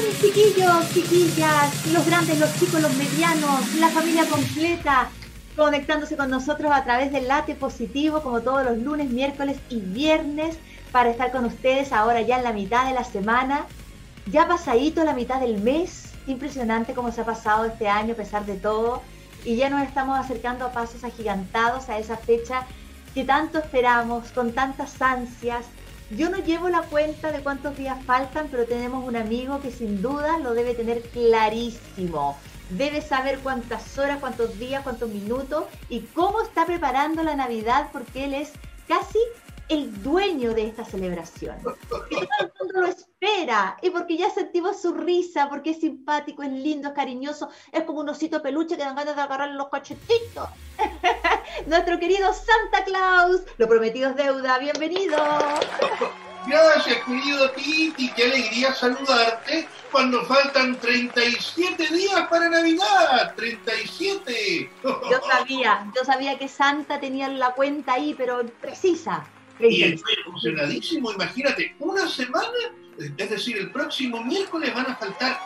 ¿Cómo están chiquillos, chiquillas, los grandes, los chicos, los medianos, la familia completa? Conectándose con nosotros a través del late positivo, como todos los lunes, miércoles y viernes, para estar con ustedes ahora ya en la mitad de la semana, ya pasadito la mitad del mes. Impresionante cómo se ha pasado este año a pesar de todo. Y ya nos estamos acercando a pasos agigantados a esa fecha que tanto esperamos, con tantas ansias, yo no llevo la cuenta de cuántos días faltan, pero tenemos un amigo que sin duda lo debe tener clarísimo. Debe saber cuántas horas, cuántos días, cuántos minutos y cómo está preparando la Navidad porque él es casi el dueño de esta celebración. Y todo el mundo lo espera. Y porque ya sentimos su risa, porque es simpático, es lindo, es cariñoso, es como un osito peluche que dan ganas de agarrarle los cachetitos. Nuestro querido Santa Claus, lo prometido es deuda, bienvenido. Gracias, querido Titi, qué alegría saludarte cuando faltan 37 días para Navidad. 37. Yo sabía, yo sabía que Santa tenía la cuenta ahí, pero precisa. Y estoy emocionadísimo, imagínate, una semana, es decir, el próximo miércoles van a faltar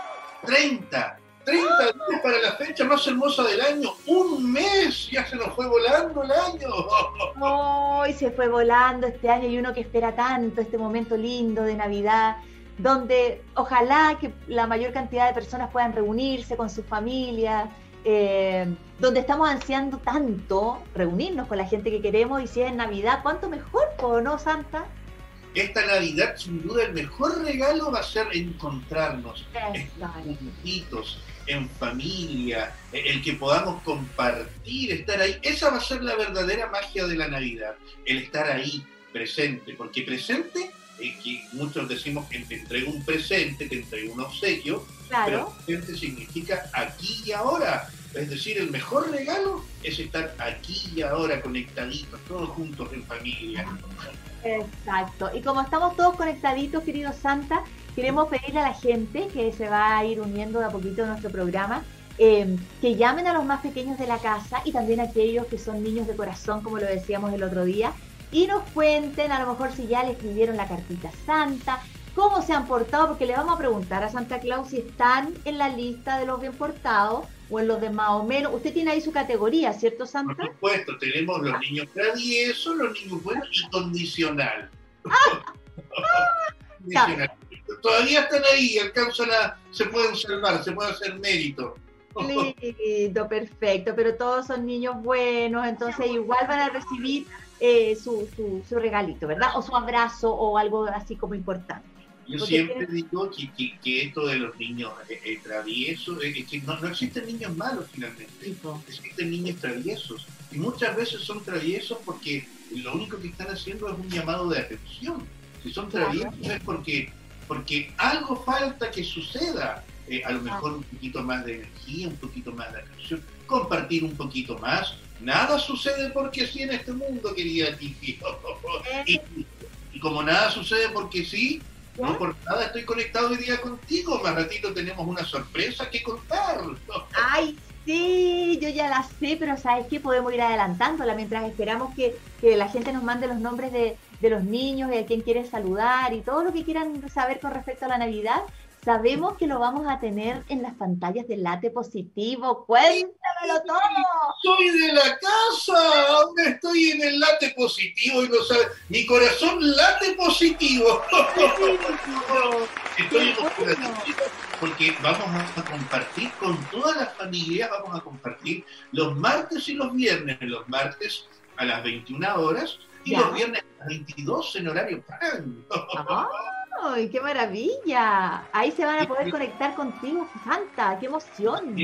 30, 30 ¡Ah! días para la fecha más hermosa del año, un mes, ya se nos fue volando el año. Hoy se fue volando este año y uno que espera tanto este momento lindo de Navidad, donde ojalá que la mayor cantidad de personas puedan reunirse con sus familias, eh, donde estamos ansiando tanto reunirnos con la gente que queremos y si es en Navidad, ¿cuánto mejor, ¿no, Santa? Esta Navidad, sin duda, el mejor regalo va a ser encontrarnos juntitos, en familia, el que podamos compartir, estar ahí. Esa va a ser la verdadera magia de la Navidad, el estar ahí, presente, porque presente es que muchos decimos que te entrego un presente, te entrego un obsequio, pero presente significa aquí y ahora. Es decir, el mejor regalo es estar aquí y ahora conectaditos, todos juntos en familia. Exacto. Y como estamos todos conectaditos, querido Santa, queremos pedirle a la gente que se va a ir uniendo de a poquito a nuestro programa, eh, que llamen a los más pequeños de la casa y también a aquellos que son niños de corazón, como lo decíamos el otro día, y nos cuenten a lo mejor si ya le escribieron la cartita Santa, cómo se han portado, porque le vamos a preguntar a Santa Claus si están en la lista de los bien portados o en los de más o menos. Usted tiene ahí su categoría, ¿cierto, Santa? Por supuesto, tenemos los niños traviesos, los niños buenos y condicional. Todavía están ahí, alcanzan a, se pueden salvar, se puede hacer mérito. Lindo, perfecto, pero todos son niños buenos, entonces igual van a recibir eh, su, su, regalito, ¿verdad? O su abrazo o algo así como importante. Yo siempre digo que, que, esto de los niños eh, eh, traviesos, que no, no, existen niños malos finalmente, existen niños traviesos. Y muchas veces son traviesos porque lo único que están haciendo es un llamado de atención. Si son traviesos es porque, porque algo falta que suceda. A lo mejor un poquito más de energía, un poquito más de atención, compartir un poquito más, Nada sucede porque sí en este mundo, querida Titi. y, y, como nada sucede porque sí, no por nada estoy conectado hoy día contigo. Más ratito tenemos una sorpresa que contar. Ay, sí, yo ya la sé, pero ¿sabes qué? Podemos ir adelantándola mientras esperamos que, que la gente nos mande los nombres de, de los niños y a quien quiere saludar y todo lo que quieran saber con respecto a la Navidad. Sabemos que lo vamos a tener en las pantallas del late positivo. Cuéntamelo todo. Soy de la casa, ahora estoy en el late positivo y no sabe, mi corazón late positivo. estoy emocionado porque vamos a compartir con todas las familias, vamos a compartir los martes y los viernes, los martes a las 21 horas y los viernes a las 22 en horario franco. ¡Ay, qué maravilla! Ahí se van a poder conectar contigo, Santa, qué emoción.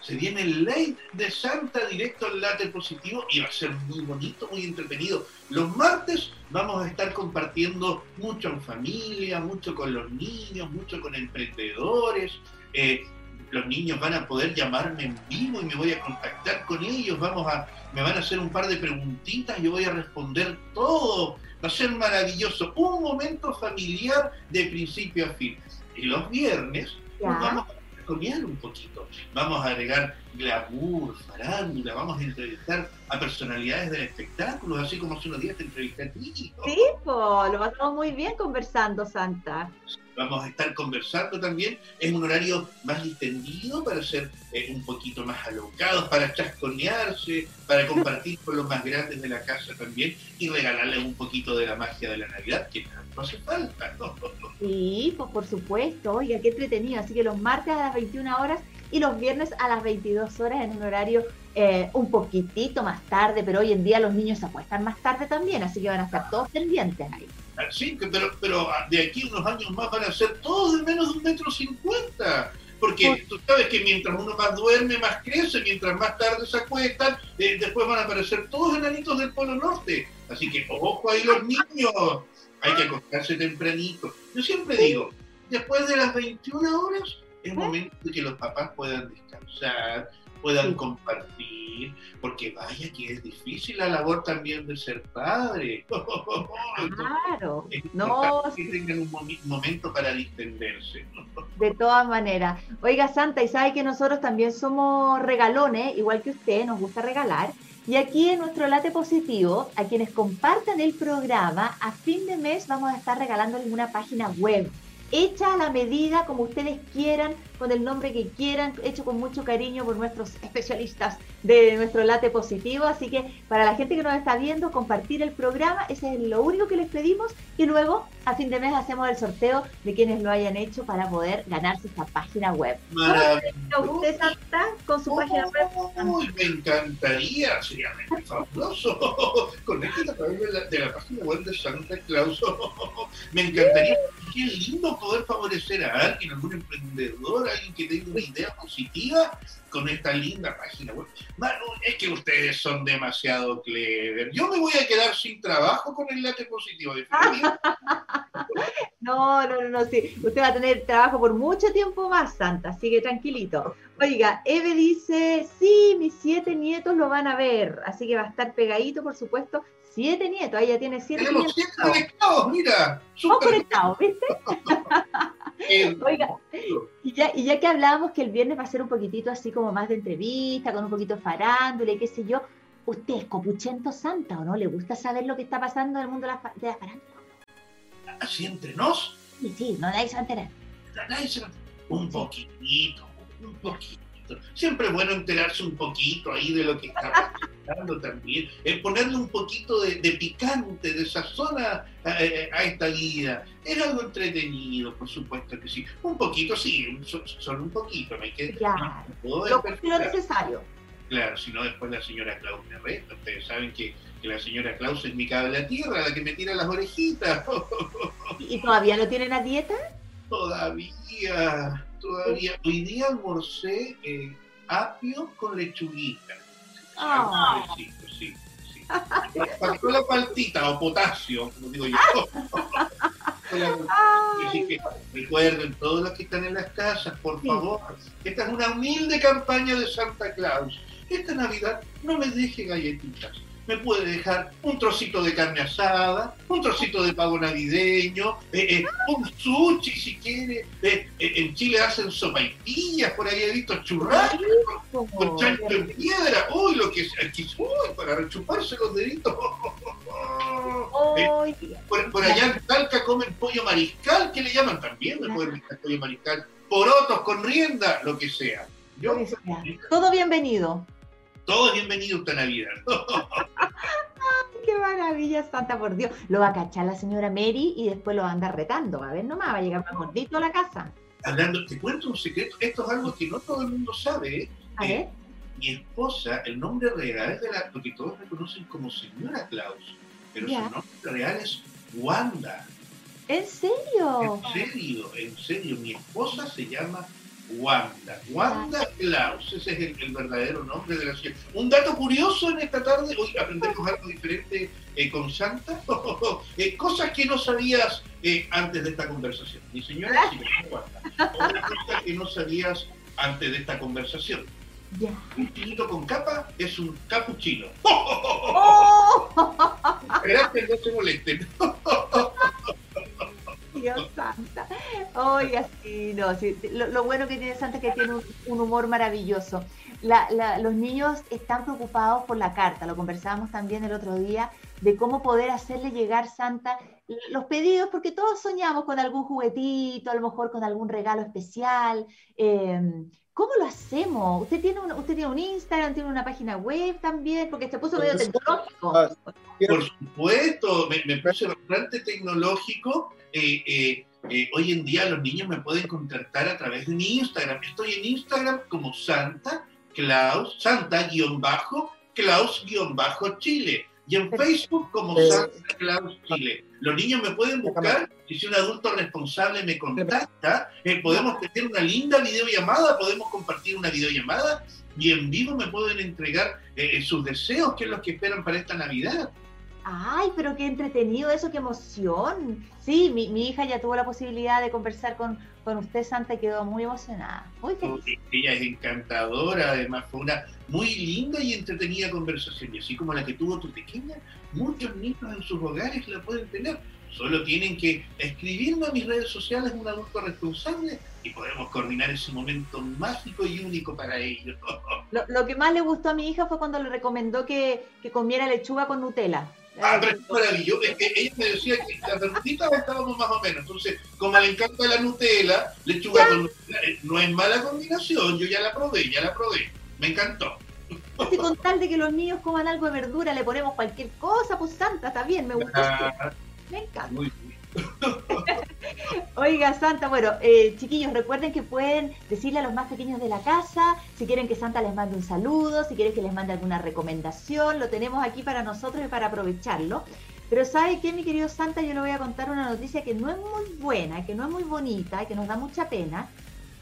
Se viene el ley de Santa directo al late positivo y va a ser muy bonito, muy entretenido. Los martes vamos a estar compartiendo mucho en familia, mucho con los niños, mucho con emprendedores. Eh, los niños van a poder llamarme en vivo y me voy a contactar con ellos. Vamos a, me van a hacer un par de preguntitas, yo voy a responder todo Va a ser maravilloso. Un momento familiar de principio a fin. Y los viernes vamos a comer un poquito. Vamos a agregar glamour, farándula, vamos a entrevistar a personalidades del espectáculo, así como hace unos días te entrevisté a ti. Sí, lo pasamos muy bien conversando, Santa. Vamos a estar conversando también. Es un horario más distendido para ser eh, un poquito más alocados, para chasconearse, para compartir con los más grandes de la casa también y regalarles un poquito de la magia de la Navidad, que no hace falta. Sí, pues por supuesto, oiga, qué entretenido. Así que los martes a las 21 horas y los viernes a las 22 horas en un horario eh, un poquitito más tarde, pero hoy en día los niños se acuestan más tarde también, así que van a estar todos pendientes ahí. Ah, sí, pero, pero de aquí unos años más van a ser todos de menos de un metro cincuenta. Porque tú sabes que mientras uno más duerme, más crece, mientras más tarde se acuestan, eh, después van a aparecer todos enanitos del Polo Norte. Así que ojo ahí los niños, hay que acostarse tempranito. Yo siempre digo, después de las 21 horas es momento de que los papás puedan descansar, puedan compartir, porque vaya que es difícil la labor también de ser padre. Claro, no. Que tengan un momento para distenderse. De todas maneras. Oiga, Santa, y sabe que nosotros también somos regalones, igual que usted, nos gusta regalar. Y aquí en nuestro late positivo, a quienes compartan el programa, a fin de mes vamos a estar regalándoles una página web hecha a la medida como ustedes quieran, con el nombre que quieran, hecho con mucho cariño por nuestros especialistas de nuestro late positivo. Así que para la gente que nos está viendo, compartir el programa, ese es lo único que les pedimos. Y luego, a fin de mes, hacemos el sorteo de quienes lo hayan hecho para poder ganarse esta página web. ¿Usted está con su página web? Uy, me encantaría, sería fabuloso. Conéctate a través de la, de la página web de Santa Claus. me encantaría qué lindo poder favorecer a alguien, algún emprendedor, alguien que tenga una idea positiva con esta linda página web. Manu, es que ustedes son demasiado clever. Yo me voy a quedar sin trabajo con el late positivo. no, no, no, no, sí. Usted va a tener trabajo por mucho tiempo más, Santa, sigue tranquilito. Oiga, Eve dice, sí, mis siete nietos lo van a ver, así que va a estar pegadito, por supuesto, Siete nietos, ella tiene siete Tenemos nietos. siete conectados, mira. Super. conectados, ¿viste? Oiga, y ya, y ya que hablábamos que el viernes va a ser un poquitito así como más de entrevista, con un poquito de farándula y qué sé yo, ¿usted es copuchento santa o no? ¿Le gusta saber lo que está pasando en el mundo de la, de la farándula? ¿Así entre nos? Sí, sí, no nadie se va a enterar. Nadie se va a enterar. Un poquitito, un poquito. Siempre es bueno enterarse un poquito ahí de lo que está pasando también, eh, ponerle un poquito de, picante, de sazón a, a, esta vida. Es algo entretenido, por supuesto que sí. Un poquito, sí, solo un poquito, me queda. Claro, lo, lo necesario. Claro, si no después la señora Klaus me resta. Ustedes saben que, la señora Klaus es mi cable a tierra, la que me tira las orejitas. ¿Y todavía no tienen a dieta? Todavía todavía. Hoy día almorcé eh, apio con lechuguita. Ah. Sí, sí, sí. Faltó la paltita o potasio, como digo yo. Así que recuerden, todos los que están en las casas, por favor, esta es una humilde campaña de Santa Claus. Esta Navidad no me deje galletitas me puede dejar un trocito de carne asada, un trocito de pavo navideño, eh, eh, un sushi si quiere. Eh, en Chile hacen sopaipillas, por ahí he visto churrascos con, chancho en piedra. Uy, lo que es, uy, para rechuparse los deditos. por, allá en Talca comen pollo mariscal, ¿qué le llaman también? Me pueden pollo mariscal. Porotos con rienda, lo que sea. Todo bienvenido. Todo bienvenido a esta Navidad. ¡Qué maravilla, Santa, por Dios! Lo va a cachar la señora Mary y después lo va a andar retando. A ver, nomás va a llegar más gordito a la casa. Hablando, te cuento un secreto. Esto es algo que no todo el mundo sabe. ¿eh? A ver. mi esposa, el nombre real es de la, lo que todos me conocen como señora Claus, pero su nombre real es Wanda. ¿En serio? En serio, en serio. Mi esposa se llama Wanda. Wanda Klaus, ese es el, verdadero nombre de la ciudad. Un dato curioso en esta tarde, hoy aprendemos algo diferente eh, con Santa, eh, cosas que no sabías eh, antes de esta conversación. Mi señora, sí, Wanda. Otra cosa que no sabías antes de esta conversación. Un chinito con capa es un capuchino. ¡Oh! Gracias, no se molesten. Dios santa. Oiga, sí, no, sí, lo, bueno que tiene Santa es que tiene un, humor maravilloso. los niños están preocupados por la carta, lo conversábamos también el otro día, de cómo poder hacerle llegar Santa los pedidos, porque todos soñamos con algún juguetito, a lo mejor con algún regalo especial. Em, ¿Cómo lo hacemos? ¿Usted tiene, un, usted tiene un Instagram, tiene una página web también? Porque se puso medio tecnológico. Por supuesto, me, me puse bastante tecnológico. Eh, eh, eh, hoy en día los niños me pueden contactar a través de mi Instagram. Estoy en Instagram como Santa Claus, Santa-Claus-Chile. Y en Facebook como Santa Claus Chile. Los niños me pueden buscar y si un adulto responsable me contacta, eh, podemos tener una linda videollamada, podemos compartir una videollamada y en vivo me pueden entregar eh, sus deseos, que es lo que esperan para esta Navidad. Ay, pero qué entretenido eso, qué emoción. Sí, mi, hija ya tuvo la posibilidad de conversar con, con usted, Santa, y quedó muy emocionada, muy feliz. Ella es encantadora, además fue una muy linda y entretenida conversación. Y así como la que tuvo tu pequeña, muchos niños en sus hogares la pueden tener. Solo tienen que escribirme a mis redes sociales un adulto responsable y podemos coordinar ese momento mágico y único para ellos. Lo, que más le gustó a mi hija fue cuando le recomendó que, que comiera lechuga con Nutella. Ah, pero es maravilloso. Es que ella me decía que las verduritas estábamos más o menos. Entonces, como le encanta la Nutella, lechuga con Nutella, eh, no es mala combinación. Yo ya la probé, ya la probé. Me encantó. Y con tal de que los niños coman algo de verdura, le ponemos cualquier cosa, pues santa, está bien, me gusta. me encanta. Muy bien. Oiga, Santa, bueno, eh, chiquillos, recuerden que pueden decirle a los más pequeños de la casa si quieren que Santa les mande un saludo, si quieren que les mande alguna recomendación, lo tenemos aquí para nosotros y para aprovecharlo. Pero ¿sabe qué, mi querido Santa? Yo le voy a contar una noticia que no es muy buena, que no es muy bonita, que nos da mucha pena,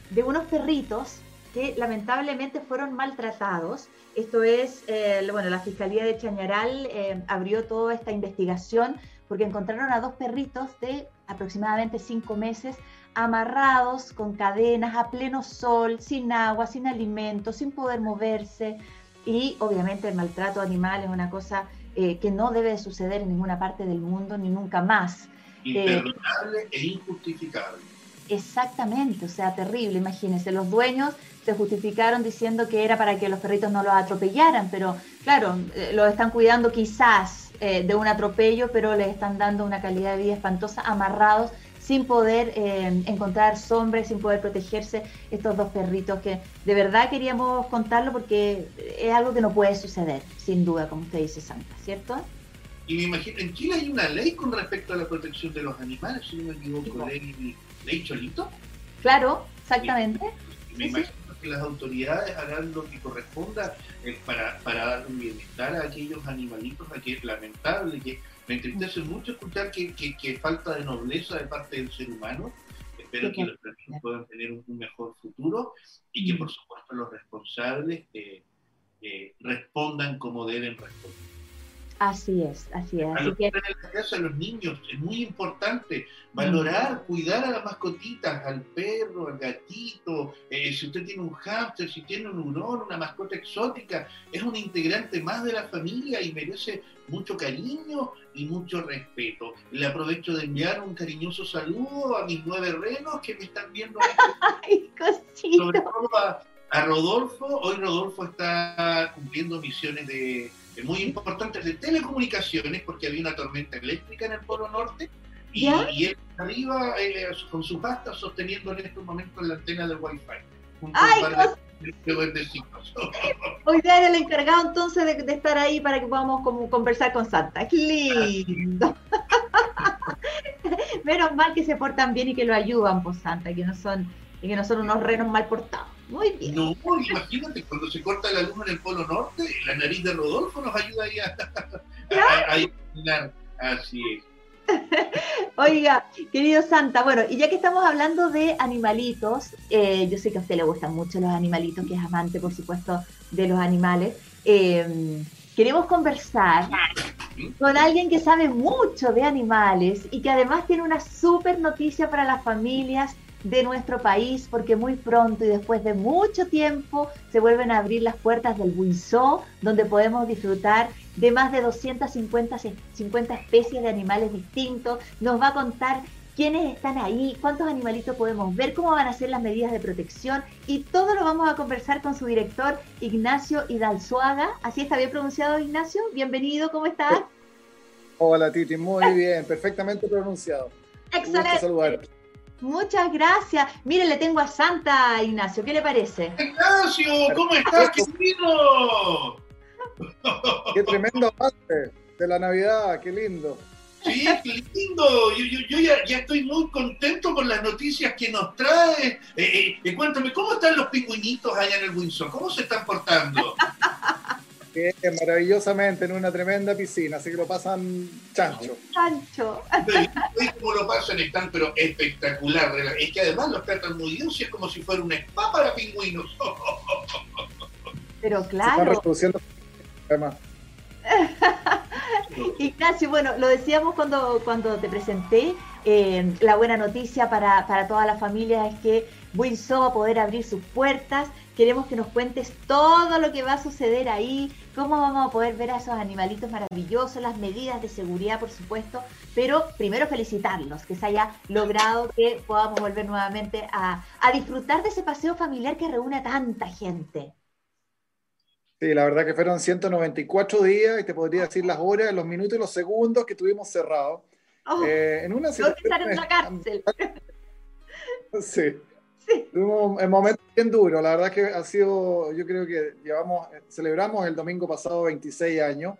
de unos perritos que lamentablemente fueron maltratados. Esto es, eh, bueno, la Fiscalía de Chañaral eh, abrió toda esta investigación porque encontraron a dos perritos de aproximadamente cinco meses amarrados con cadenas a pleno sol, sin agua, sin alimento, sin poder moverse. Y obviamente el maltrato animal es una cosa eh, que no debe suceder en ninguna parte del mundo ni nunca más. Imperdonable e injustificable. Exactamente, o sea, terrible. Imagínense, los dueños se justificaron diciendo que era para que los perritos no los atropellaran, pero claro, eh, los están cuidando quizás eh, de un atropello, pero les están dando una calidad de vida espantosa, amarrados, sin poder eh, encontrar sombra, sin poder protegerse estos dos perritos que de verdad queríamos contarlo porque es algo que no puede suceder, sin duda, como usted dice, Santa, ¿cierto? Y me imagino, en Chile hay una ley con respecto a la protección de los animales, si no me equivoco, ley, ley Cholito. Claro, exactamente. me imagino que las autoridades harán lo que corresponda eh, para, para dar un bienestar a aquellos animalitos, a que es lamentable, que me entristece mucho escuchar que, que, falta de nobleza de parte del ser humano. Espero que los perritos puedan tener un, mejor futuro y que, por supuesto, los responsables eh, eh, respondan como deben responder. Así es, así es. Así que... en la casa a los niños es muy importante valorar, cuidar a las mascotitas, al perro, al gatito. Eh, si usted tiene un hámster, si tiene un hurón, una mascota exótica, es un integrante más de la familia y merece mucho cariño y mucho respeto. Le aprovecho de enviar un cariñoso saludo a mis nueve renos que me están viendo. Ay, Sobre todo a, a Rodolfo. Hoy Rodolfo está cumpliendo misiones de muy importantes de telecomunicaciones, porque había una tormenta eléctrica en el Polo Norte, y, y él arriba eh, con su pasta sosteniendo en estos momentos la antena del Wi-Fi. ¡Ay, Hoy día era el encargado entonces de, estar ahí para que podamos como conversar con Santa. ¡Qué lindo! Menos mal que se portan bien y que lo ayudan, por pues, Santa, que no son, que no son unos renos mal portados. Muy bien. No, imagínate, cuando se corta la luz en el Polo Norte, la nariz de Rodolfo nos ayuda ahí a, iluminar. Así es. Oiga, querido Santa, bueno, y ya que estamos hablando de animalitos, eh, yo sé que a usted le gustan mucho los animalitos, que es amante, por supuesto, de los animales. Eh, queremos conversar con alguien que sabe mucho de animales y que además tiene una súper noticia para las familias de nuestro país, porque muy pronto y después de mucho tiempo se vuelven a abrir las puertas del Buizó, donde podemos disfrutar de más de 250 50 especies de animales distintos. Nos va a contar quiénes están ahí, cuántos animalitos podemos ver, cómo van a ser las medidas de protección y todo lo vamos a conversar con su director Ignacio Hidalzuaga. Así está bien pronunciado Ignacio. Bienvenido, ¿cómo estás? Hola Titi, muy bien, perfectamente pronunciado. Excelente. Muchas gracias. Mire, le tengo a Santa Ignacio, ¿qué le parece? Ignacio, ¿cómo estás, querido? Qué tremendo avance de la Navidad, qué lindo. Sí, qué lindo. Yo, ya, estoy muy contento con las noticias que nos trae. Eh, eh, cuéntame, ¿cómo están los pingüinitos allá en el Windsor? ¿Cómo se están portando? Maravillosamente en una tremenda piscina, así que lo pasan chancho. Chancho. como lo pasan, están pero espectacular. Es que además los tratan muy bien, es como si fuera un spa para pingüinos. Pero claro. Se están reproduciendo Ignacio, bueno, lo decíamos cuando, cuando te presenté, la buena noticia para, para toda la familia es que Winso va a poder abrir sus puertas. Queremos que nos cuentes todo lo que va a suceder ahí, cómo vamos a poder ver a esos animalitos maravillosos, las medidas de seguridad, por supuesto, pero primero felicitarlos, que se haya logrado que podamos volver nuevamente a, a disfrutar de ese paseo familiar que reúne a tanta gente. Sí, la verdad que fueron 194 días y te podría decir las horas, los minutos y los segundos que estuvimos cerrados. Oh, eh, en una situación... en la cárcel. sí. Sí. un momento bien duro, la verdad que ha sido, yo creo que llevamos, celebramos el domingo pasado 26 años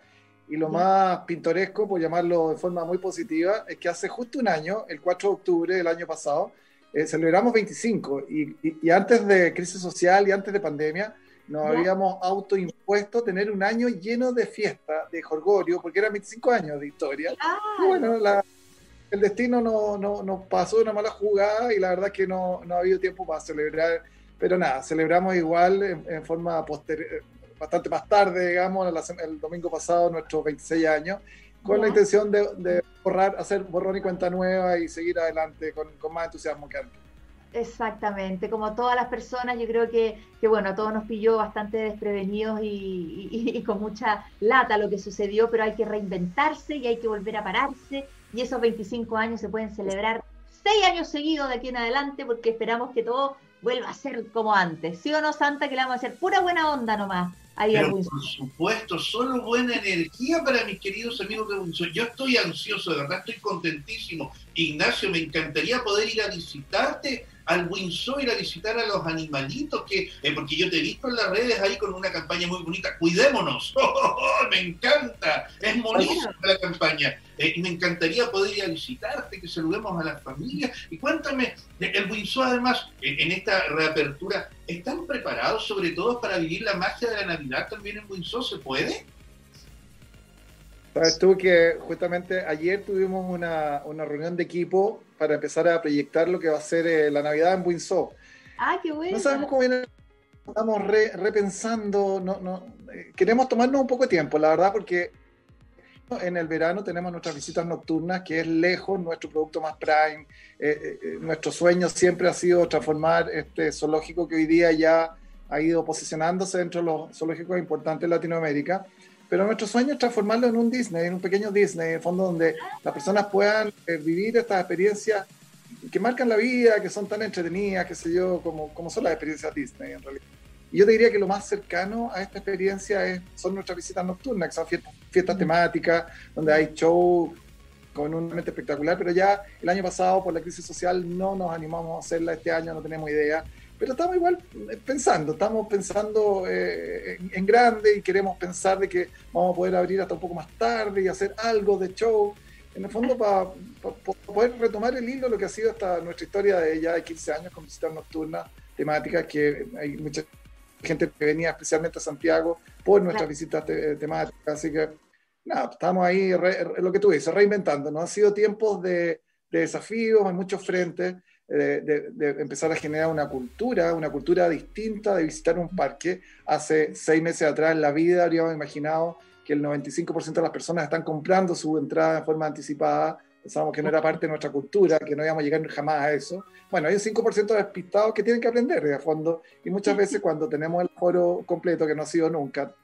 y lo más pintoresco, por llamarlo de forma muy positiva, es que hace justo un año, el 4 de octubre del año pasado, eh, celebramos 25 y, y, antes de crisis social y antes de pandemia, nos habíamos autoimpuesto tener un año lleno de fiesta, de jorgorio, porque eran 25 años de historia. Y bueno, el destino nos no, no pasó una mala jugada y la verdad que no, no ha habido tiempo para celebrar. Pero nada, celebramos igual en, forma posterior, bastante más tarde, digamos, el, domingo pasado, nuestros 26 años, con la intención de, de, borrar, hacer borrón y cuenta nueva y seguir adelante con, con más entusiasmo que antes. Exactamente, como todas las personas, yo creo que, que bueno, a todos nos pilló bastante desprevenidos y, con mucha lata lo que sucedió, pero hay que reinventarse y hay que volver a pararse y esos 25 años se pueden celebrar seis años seguidos de aquí en adelante porque esperamos que todo vuelva a ser como antes. ¿Sí o no, Santa? Que le vamos a hacer pura buena onda nomás. Ahí Pero por supuesto, solo buena energía para mis queridos amigos de Windsor. Yo estoy ansioso, de verdad, estoy contentísimo. Ignacio, me encantaría poder ir a visitarte al Windsor, ir a visitar a los animalitos, que eh, porque yo te he visto en las redes ahí con una campaña muy bonita, cuidémonos, me encanta, es buenísima la campaña, eh, me encantaría poder ir a visitarte, que saludemos a la familia, y cuéntame, el Windsor además, en esta reapertura, ¿están preparados sobre todo para vivir la magia de la Navidad también en Windsor? ¿Se puede? Sabes tú que justamente ayer tuvimos una, una, reunión de equipo para empezar a proyectar lo que va a ser eh, la Navidad en Windsor. Ah, qué bueno. No sabemos cómo viene, estamos repensando, no, no, eh, queremos tomarnos un poco de tiempo, la verdad, porque en el verano tenemos nuestras visitas nocturnas, que es lejos nuestro producto más prime. Eh, nuestro sueño siempre ha sido transformar este zoológico que hoy día ya ha ido posicionándose dentro de los zoológicos importantes de Latinoamérica pero nuestro sueño es transformarlo en un Disney, en un pequeño Disney, en el fondo donde las personas puedan eh, vivir estas experiencias que marcan la vida, que son tan entretenidas, qué sé yo, como, como son las experiencias Disney en realidad. Y yo te diría que lo más cercano a esta experiencia es, son nuestras visitas nocturnas, que son fiestas, temáticas, donde hay show con un mente espectacular, pero ya el año pasado por la crisis social no nos animamos a hacerla, este año no tenemos idea, pero estamos igual eh, pensando, estamos pensando eh, en, grande y queremos pensar de que vamos a poder abrir hasta un poco más tarde y hacer algo de show, en el fondo para poder retomar el hilo de lo que ha sido esta, nuestra historia de ya de 15 años con visitas nocturnas temáticas, que hay mucha gente que venía especialmente a Santiago por nuestras visitas temáticas, así que nada, estamos ahí, lo que tú dices, reinventando, ¿no? Han sido tiempos de, de desafíos en muchos frentes, de, empezar a generar una cultura, una cultura distinta de visitar un parque. Hace seis meses atrás en la vida habríamos imaginado que el 95% de las personas están comprando su entrada en forma anticipada. Pensábamos que no era parte de nuestra cultura, que no íbamos a llegar jamás a eso. Bueno, hay un 5% de despistados que tienen que aprender de fondo y muchas veces cuando tenemos el foro completo, que no ha sido nunca,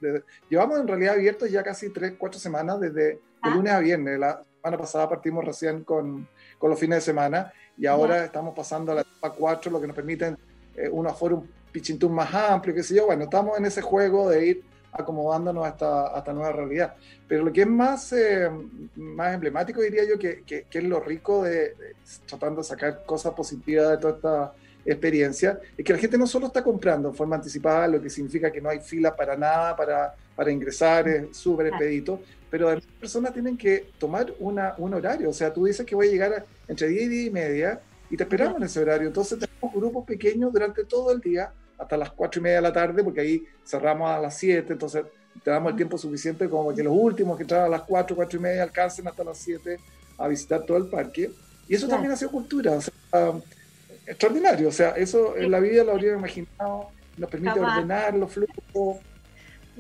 llevamos en realidad abiertos ya casi 3, 4 semanas desde de ah. lunes a viernes. La semana pasada partimos recién con, con los fines de semana y ahora estamos pasando a la etapa 4, lo que nos permite eh, un aforo un pichintún más amplio, qué sé yo. Bueno, estamos en ese juego de ir acomodándonos a esta, nueva realidad. Pero lo que es más, eh, más emblemático, diría yo, que, que, es lo rico de, tratando de sacar cosas positivas de toda esta experiencia, es que la gente no solo está comprando en forma anticipada, lo que significa que no hay fila para nada, para, para ingresar, es súper expedito, pero además las personas tienen que tomar una, un horario, o sea, tú dices que voy a llegar entre 10 y 10 y media y te esperamos en ese horario, entonces tenemos grupos pequeños durante todo el día hasta las 4 y media de la tarde, porque ahí cerramos a las 7, entonces te damos el tiempo suficiente como que los últimos que entran a las 4, 4 y media alcancen hasta las 7 a visitar todo el parque. Y eso también ha sido cultura, o sea, extraordinario, o sea, eso en la vida lo habría imaginado, nos permite ordenar los flujos,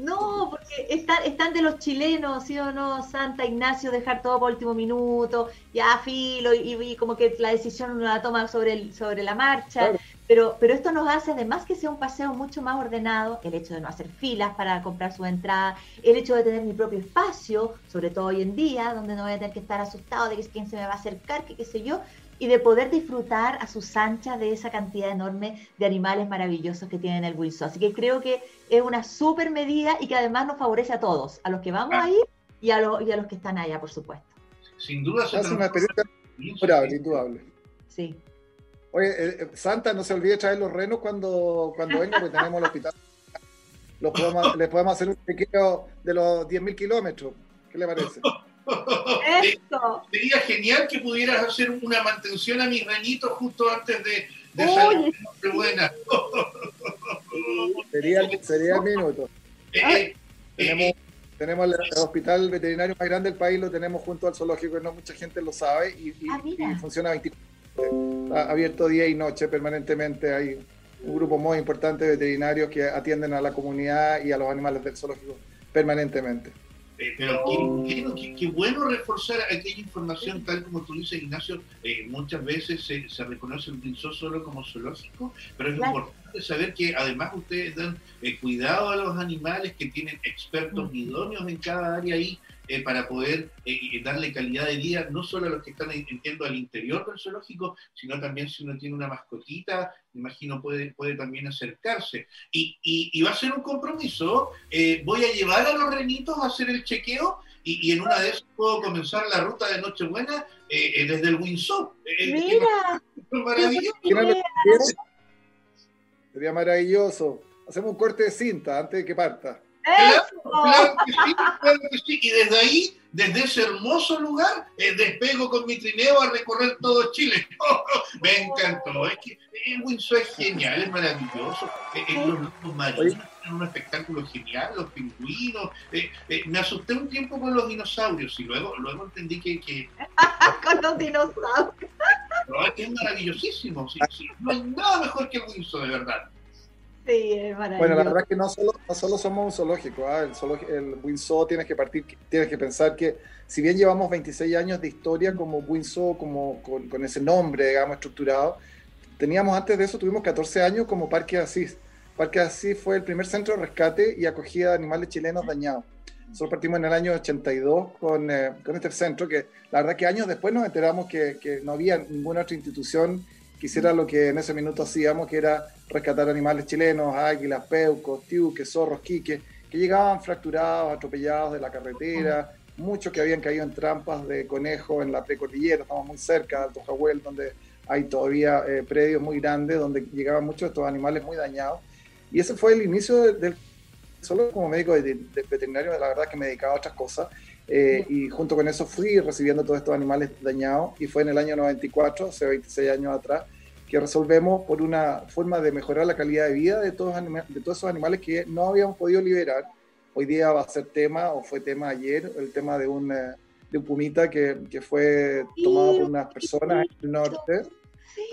no, porque están, están de los chilenos, ¿sí o no? Santa Ignacio, dejar todo por último minuto, ya filo, y, como que la decisión uno la toma sobre, el, sobre la marcha. Pero, pero esto nos hace, además que sea un paseo mucho más ordenado, el hecho de no hacer filas para comprar su entrada, el hecho de tener mi propio espacio, sobre todo hoy en día, donde no voy a tener que estar asustado de que quién se me va a acercar, que qué sé yo, y de poder disfrutar a sus anchas de esa cantidad enorme de animales maravillosos que tiene el Wilson. Así que creo que es una súper medida y que además nos favorece a todos, a los que vamos a ir y a, los, y a los que están allá, por supuesto. Sin duda, es una experiencia indudable, indudable. Sí. Oye, eh, eh, Santa, no se olvide traer los renos cuando, cuando venga, porque tenemos el hospital. Los podemos, les podemos hacer un pequeño de los 10.000 kilómetros. ¿Qué le parece? Esto. Sería genial que pudieras hacer una mantención a mis renitos justo antes de, de salir buena. sería, sería el minuto. Eh, eh, tenemos, eh, tenemos el, hospital veterinario más grande del país, lo tenemos junto al zoológico, no mucha gente lo sabe, y, y, ah, funciona 24 Está abierto día y noche permanentemente. Hay un grupo muy importante de veterinarios que atienden a la comunidad y a los animales del zoológico permanentemente. Eh, pero qué, bueno reforzar aquella información, tal como tú dices, Ignacio. Eh, muchas veces se, reconoce el pinzón solo como zoológico, pero es importante saber que además ustedes dan eh, cuidado a los animales, que tienen expertos idóneos en cada área ahí eh, para poder eh, darle calidad de vida, no solo a los que están, entiendo, al interior del zoológico, sino también si uno tiene una mascotita, me imagino puede, puede también acercarse. Y, y, va a ser un compromiso, eh, voy a llevar a los renitos a hacer el chequeo y, en una de esas puedo comenzar la ruta de Nochebuena desde el Windsor. Mira, maravilloso. Sería maravilloso. Hacemos un corte de cinta antes de que parta. Claro, que sí, claro que sí. Y desde ahí, desde ese hermoso lugar, eh, despego con mi trineo a recorrer todo Chile. me encantó. Es que el Windsor es genial, es maravilloso. Eh, eh, los lobos marinos tienen un espectáculo genial, los pingüinos. me asusté un tiempo con los dinosaurios y luego, luego entendí que. que... con los dinosaurios. es que es maravillosísimo. No hay nada mejor que el Windsor, de verdad. Bueno, la verdad es que no solo, no solo somos un zoológico, ¿ah? el, zoológico, el tienes que partir, tienes que pensar que si bien llevamos 26 años de historia como Windsor, como con, ese nombre, digamos, estructurado, teníamos antes de eso, tuvimos 14 años como Parque Asís. Parque Asís fue el primer centro de rescate y acogida de animales chilenos dañados. Nosotros partimos en el año 82 con, eh, con este centro, que la verdad que años después nos enteramos que, que no había ninguna otra institución quisiera lo que en ese minuto hacíamos, que era rescatar animales chilenos, águilas, peucos, tiuques, zorros, quiques, que llegaban fracturados, atropellados de la carretera, muchos que habían caído en trampas de conejo en la precordillera, estamos muy cerca de Alto Jahuel, donde hay todavía eh, predios muy grandes, donde llegaban muchos de estos animales muy dañados. Y ese fue el inicio del... solo como médico de, de veterinario, la verdad que me dedicaba a otras cosas, eh, y junto con eso fui recibiendo todos estos animales dañados y fue en el año 94, hace 26 años atrás, que resolvemos por una forma de mejorar la calidad de vida de todos, de todos esos animales que no habíamos podido liberar. Hoy día va a ser tema, o fue tema ayer, el tema de un, eh, de un pumita que, que fue tomado por unas personas en el norte,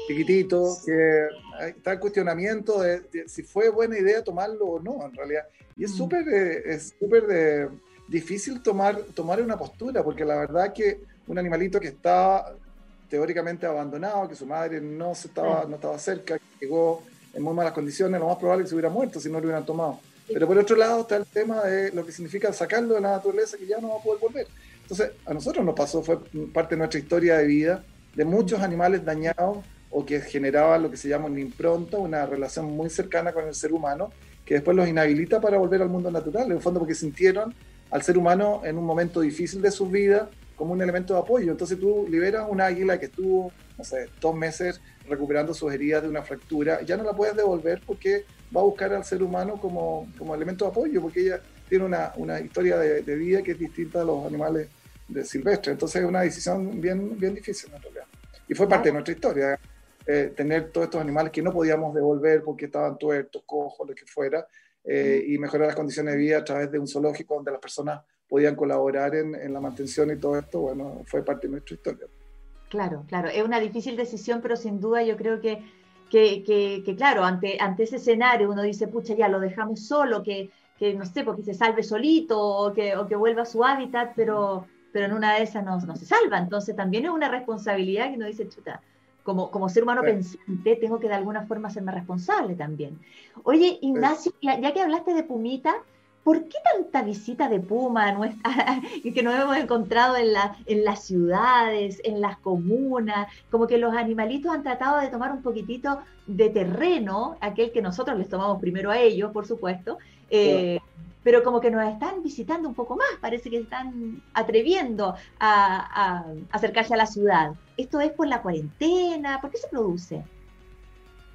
chiquitito, que está en cuestionamiento de, si fue buena idea tomarlo o no, en realidad. Y es mm. súper eh, es súper de difícil tomar, tomar una postura, porque la verdad que un animalito que está teóricamente abandonado, que su madre no, se estaba, no estaba cerca, que llegó en muy malas condiciones, lo más probable es que se hubiera muerto si no lo hubieran tomado. Pero por otro lado está el tema de lo que significa sacarlo de la naturaleza, que ya no va a poder volver. Entonces, a nosotros nos pasó, fue parte de nuestra historia de vida, de muchos animales dañados o que generaban lo que se llama una impronta, una relación muy cercana con el ser humano, que después los inhabilita para volver al mundo natural, en el fondo porque sintieron al ser humano en un momento difícil de su vida como un elemento de apoyo. Entonces tú liberas una águila que estuvo, no sé, dos meses recuperando sus heridas de una fractura, ya no la puedes devolver porque va a buscar al ser humano como, como elemento de apoyo, porque ella tiene una, una historia de, vida que es distinta a los animales de silvestres. Entonces es una decisión bien, bien difícil en realidad. Y fue parte de nuestra historia, eh, tener todos estos animales que no podíamos devolver porque estaban tuertos, cojos, lo que fuera, eh, y mejorar las condiciones de vida a través de un zoológico donde las personas podían colaborar en, en, la mantención y todo esto, bueno, fue parte de nuestra historia. Claro, claro, es una difícil decisión, pero sin duda yo creo que, que, que, claro, ante, ante ese escenario uno dice, pucha, ya lo dejamos solo, que, que no sé, porque se salve solito o que, o que vuelva a su hábitat, pero, pero en una de esas no, no se salva. Entonces también es una responsabilidad que uno dice, chuta, como, ser humano pensante, tengo que de alguna forma hacerme responsable también. Oye, Ignacio, ya, que hablaste de Pumita, ¿por qué tanta visita de Puma que nos hemos encontrado en, la, en las ciudades, en las comunas? Como que los animalitos han tratado de tomar un poquitito de terreno, aquel que nosotros les tomamos primero a ellos, por supuesto, eh, pero como que nos están visitando un poco más, parece que están atreviendo a, acercarse a la ciudad. ¿Esto es por la cuarentena? ¿Por qué se produce?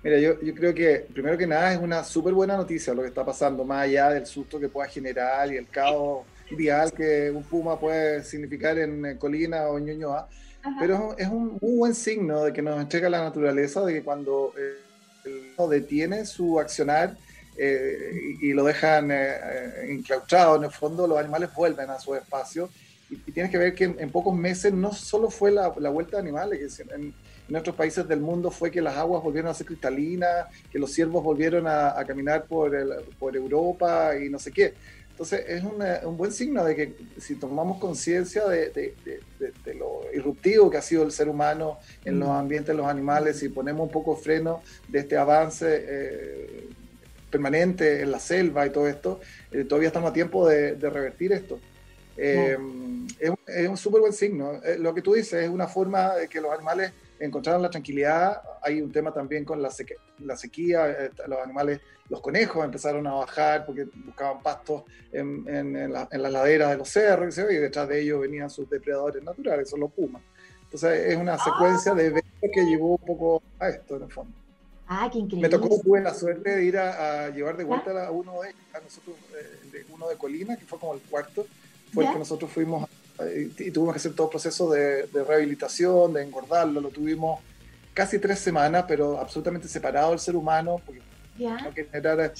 Mira, yo, yo creo que primero que nada es una súper buena noticia lo que está pasando, más allá del susto que pueda generar y el caos ideal que un puma puede significar en Colina o en Ñuñoa, pero es un muy buen signo de que nos entrega la naturaleza, de que cuando eh, el, detiene su accionar, eh, y, lo dejan eh, eh, enclaustrado, en el fondo los animales vuelven a su espacio. Y, tienes que ver que en, pocos meses no solo fue la, vuelta de animales, que en, en, otros países del mundo fue que las aguas volvieron a ser cristalinas, que los ciervos volvieron a, caminar por, por Europa y no sé qué. Entonces es un buen signo de que si tomamos conciencia de, de, de, lo irruptivo que ha sido el ser humano en los mm. ambientes de los animales y ponemos un poco freno de este avance eh, permanente en la selva y todo esto, eh, todavía estamos a tiempo de, revertir esto. Eh, es, un súper buen signo. Eh, lo que tú dices es una forma de que los animales encontraron la tranquilidad. Hay un tema también con la, la sequía. los animales, los conejos empezaron a bajar porque buscaban pastos en, en, las laderas de los cerros y detrás de ellos venían sus depredadores naturales, son los pumas. Entonces es una secuencia de eventos que llevó un poco a esto en el fondo. Ah, qué increíble. Me tocó, tuve la suerte de ir a, llevar de vuelta a uno de a nosotros, eh, de uno de Colina, que fue como el cuarto, fue el que nosotros fuimos y, tuvimos que hacer todo el proceso de, rehabilitación, de engordarlo, lo tuvimos casi tres semanas, pero absolutamente separado del ser humano, porque no que generara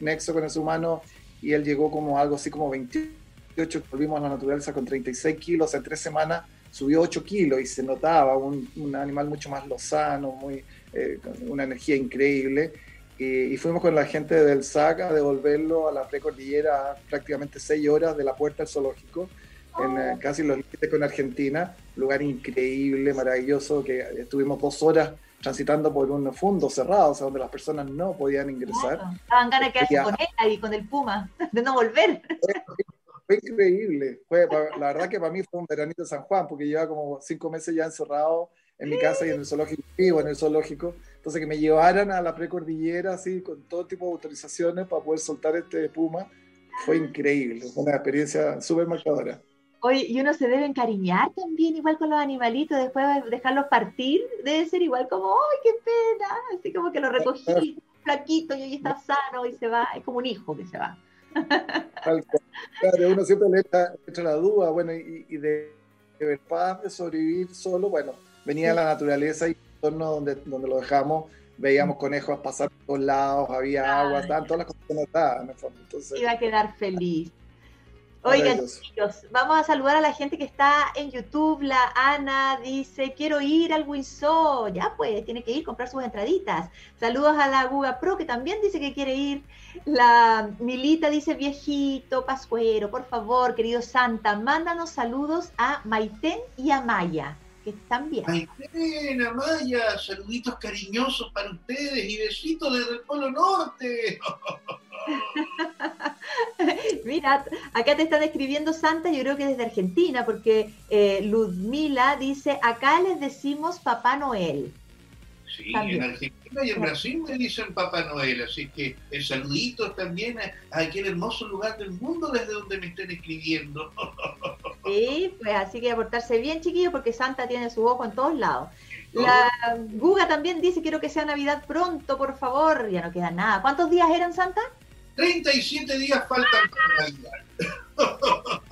nexo con el ser humano, y él llegó como algo así como 28, volvimos a la naturaleza con 36 kilos, en tres semanas subió 8 kilos y se notaba un, un animal mucho más lozano, muy eh, con una energía increíble. Y, fuimos con la gente del SAC a devolverlo a la precordillera prácticamente seis horas de la puerta del zoológico, en eh, casi los límites con Argentina. Lugar increíble, maravilloso, que estuvimos dos horas transitando por un fondo cerrado, o sea, donde las personas no podían ingresar. Estaban ganas de quedarse con él ahí, con el Puma, de no volver. Fue, increíble. Fue, la verdad que para mí fue un veranito de San Juan, porque lleva como cinco meses ya encerrado en mi casa y en el zoológico, vivo en el zoológico. Entonces que me llevaran a la precordillera así con todo tipo de autorizaciones para poder soltar este puma fue increíble, fue una experiencia súper marcadora. Oye, y uno se debe encariñar también igual con los animalitos, después de dejarlos partir, debe ser igual como, ¡ay, qué pena! Así como que lo recogí, flaquito, y hoy está sano y se va, es como un hijo que se va. Claro, uno siempre le echa, la duda, bueno, y, de, de ver paz, de sobrevivir solo, bueno, venía la naturaleza y entorno donde, donde lo dejamos, veíamos conejos pasar por todos lados, había agua, estaban todas las cosas estaban en el fondo. Entonces, Iba a quedar feliz. Oigan, chicos, vamos a saludar a la gente que está en YouTube. La Ana dice, quiero ir al Windsor. Ya pues, tiene que ir, comprar sus entraditas. Saludos a la Guga Pro, que también dice que quiere ir. La Milita dice, viejito, pascuero, por favor, querido Santa, mándanos saludos a Maiten y a Maya que están bien. Ay, pena, Maya, saluditos cariñosos para ustedes y besitos desde el Polo Norte. Mira, acá te están escribiendo Santa, yo creo que desde Argentina, porque eh, Ludmila dice, acá les decimos Papá Noel. Sí, en Argentina y en Brasil me dicen Papá Noel, así que el eh, saluditos también a, aquel hermoso lugar del mundo desde donde me estén escribiendo. Sí, pues así que aportarse bien, chiquillos, porque Santa tiene su ojo en todos lados. La Guga también dice, quiero que sea Navidad pronto, por favor. Ya no queda nada. ¿Cuántos días eran, Santa? 37 días faltan para Navidad.